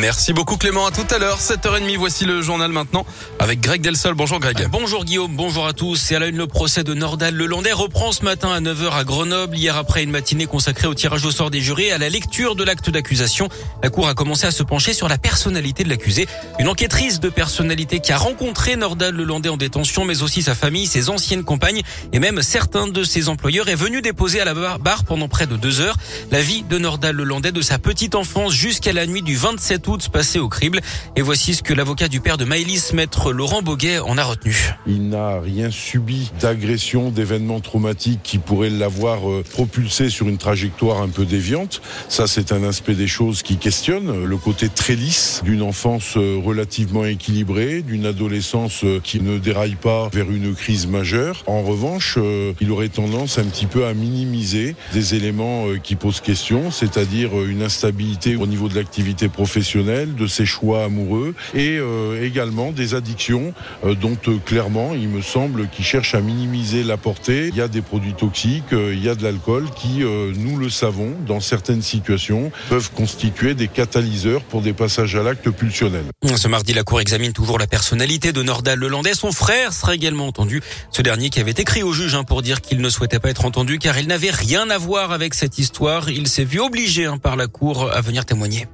Merci beaucoup Clément, à tout à l'heure, 7h30, voici le journal maintenant avec Greg Delsol. Bonjour Greg. Euh, bonjour Guillaume, bonjour à tous. Et à la une, le procès de Nordal Lelandais reprend ce matin à 9h à Grenoble. Hier après une matinée consacrée au tirage au sort des jurés à la lecture de l'acte d'accusation, la cour a commencé à se pencher sur la personnalité de l'accusé. Une enquêtrice de personnalité qui a rencontré Nordal Lelandais en détention, mais aussi sa famille, ses anciennes compagnes et même certains de ses employeurs est venue déposer à la barre pendant près de deux heures la vie de Nordal Lelandais de sa petite enfance jusqu'à la nuit du 27 7 août passé au crible. Et voici ce que l'avocat du père de Maëlys, maître Laurent Boguet, en a retenu. Il n'a rien subi d'agression, d'événements traumatiques qui pourraient l'avoir euh, propulsé sur une trajectoire un peu déviante. Ça, c'est un aspect des choses qui questionne le côté très lisse d'une enfance euh, relativement équilibrée, d'une adolescence euh, qui ne déraille pas vers une crise majeure. En revanche, il aurait tendance un petit peu à minimiser des éléments qui posent question, c'est-à-dire une instabilité au niveau de l'activité professionnelle de ses choix amoureux et euh, également des addictions euh, dont euh, clairement il me semble qu'il cherche à minimiser la portée. Il y a des produits toxiques, il y a de l'alcool qui, nous le savons, dans certaines situations, peuvent constituer des catalyseurs pour des passages à l'acte pulsionnel. Ce mardi, la Cour examine toujours la personnalité de Nordal Lelandais. Son frère sera également entendu. Ce dernier qui avait écrit au juge hein, pour dire qu'il ne souhaitait pas être entendu car il n'avait rien à voir avec cette histoire. Il s'est vu obligé hein, par la Cour à venir témoigner.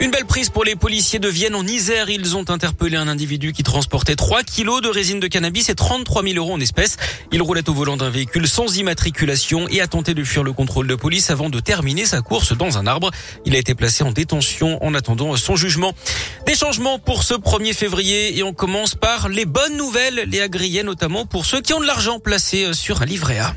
Une belle prise pour les policiers de Vienne en Isère. Ils ont interpellé un individu qui transportait 3 kilos de résine de cannabis et 33 000 euros en espèces. Il roulait au volant d'un véhicule sans immatriculation et a tenté de fuir le contrôle de police avant de terminer sa course dans un arbre. Il a été placé en détention en attendant son jugement. Des changements pour ce 1er février et on commence par les bonnes nouvelles, les agriers notamment pour ceux qui ont de l'argent placé sur un livret A.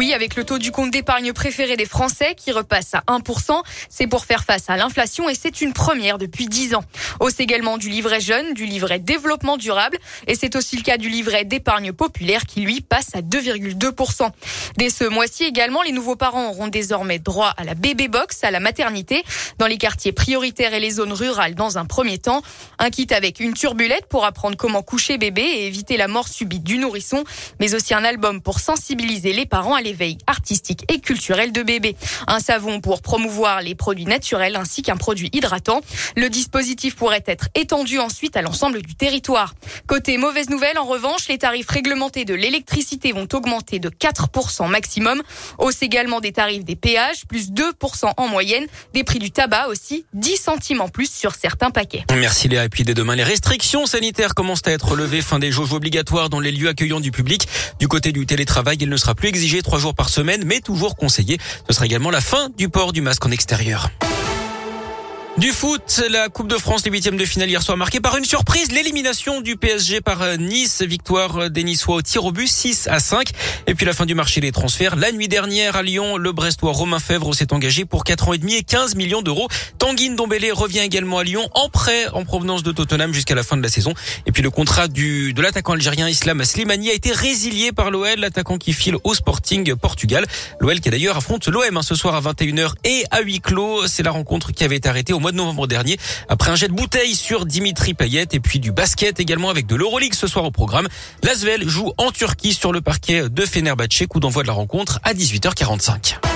Oui, avec le taux du compte d'épargne préféré des Français qui repasse à 1%, c'est pour faire face à l'inflation et c'est une première depuis 10 ans. Hausse également du livret jeune, du livret développement durable et c'est aussi le cas du livret d'épargne populaire qui lui passe à 2,2%. Dès ce mois-ci également, les nouveaux parents auront désormais droit à la bébé box, à la maternité, dans les quartiers prioritaires et les zones rurales dans un premier temps. Un kit avec une turbulette pour apprendre comment coucher bébé et éviter la mort subite du nourrisson, mais aussi un album pour sensibiliser les parents l'éveil artistique et culturel de bébé. Un savon pour promouvoir les produits naturels ainsi qu'un produit hydratant. Le dispositif pourrait être étendu ensuite à l'ensemble du territoire. Côté mauvaise nouvelle, en revanche, les tarifs réglementés de l'électricité vont augmenter de 4% maximum. Hausse également des tarifs des péages, plus 2% en moyenne. Des prix du tabac aussi, 10 centimes en plus sur certains paquets. Merci Léa. Et puis dès demain, les restrictions sanitaires commencent à être levées. Fin des jauges obligatoires dans les lieux accueillant du public. Du côté du télétravail, il ne sera plus exigé trois jours par semaine, mais toujours conseillé. Ce sera également la fin du port du masque en extérieur. Du foot, la Coupe de France, les huitièmes de finale hier soir marquée par une surprise, l'élimination du PSG par euh, Nice, victoire euh, des Niçois au tir au but 6 à 5. Et puis la fin du marché des transferts. La nuit dernière à Lyon, le Brestois Romain Fèvre s'est engagé pour 4 ans et demi et 15 millions d'euros. Tanguy Dombélé revient également à Lyon en prêt en provenance de Tottenham jusqu'à la fin de la saison. Et puis le contrat du de l'attaquant algérien Islam Slimani a été résilié par l'OL, l'attaquant qui file au Sporting Portugal. L'OL qui d'ailleurs affronte l'OM hein, ce soir à 21h et à huis clos. C'est la rencontre qui avait été arrêtée au mois de novembre dernier après un jet de bouteille sur Dimitri Payet et puis du basket également avec de l'Euroleague ce soir au programme. L'Asvel joue en Turquie sur le parquet de Fenerbahçe, coup d'envoi de la rencontre à 18h45.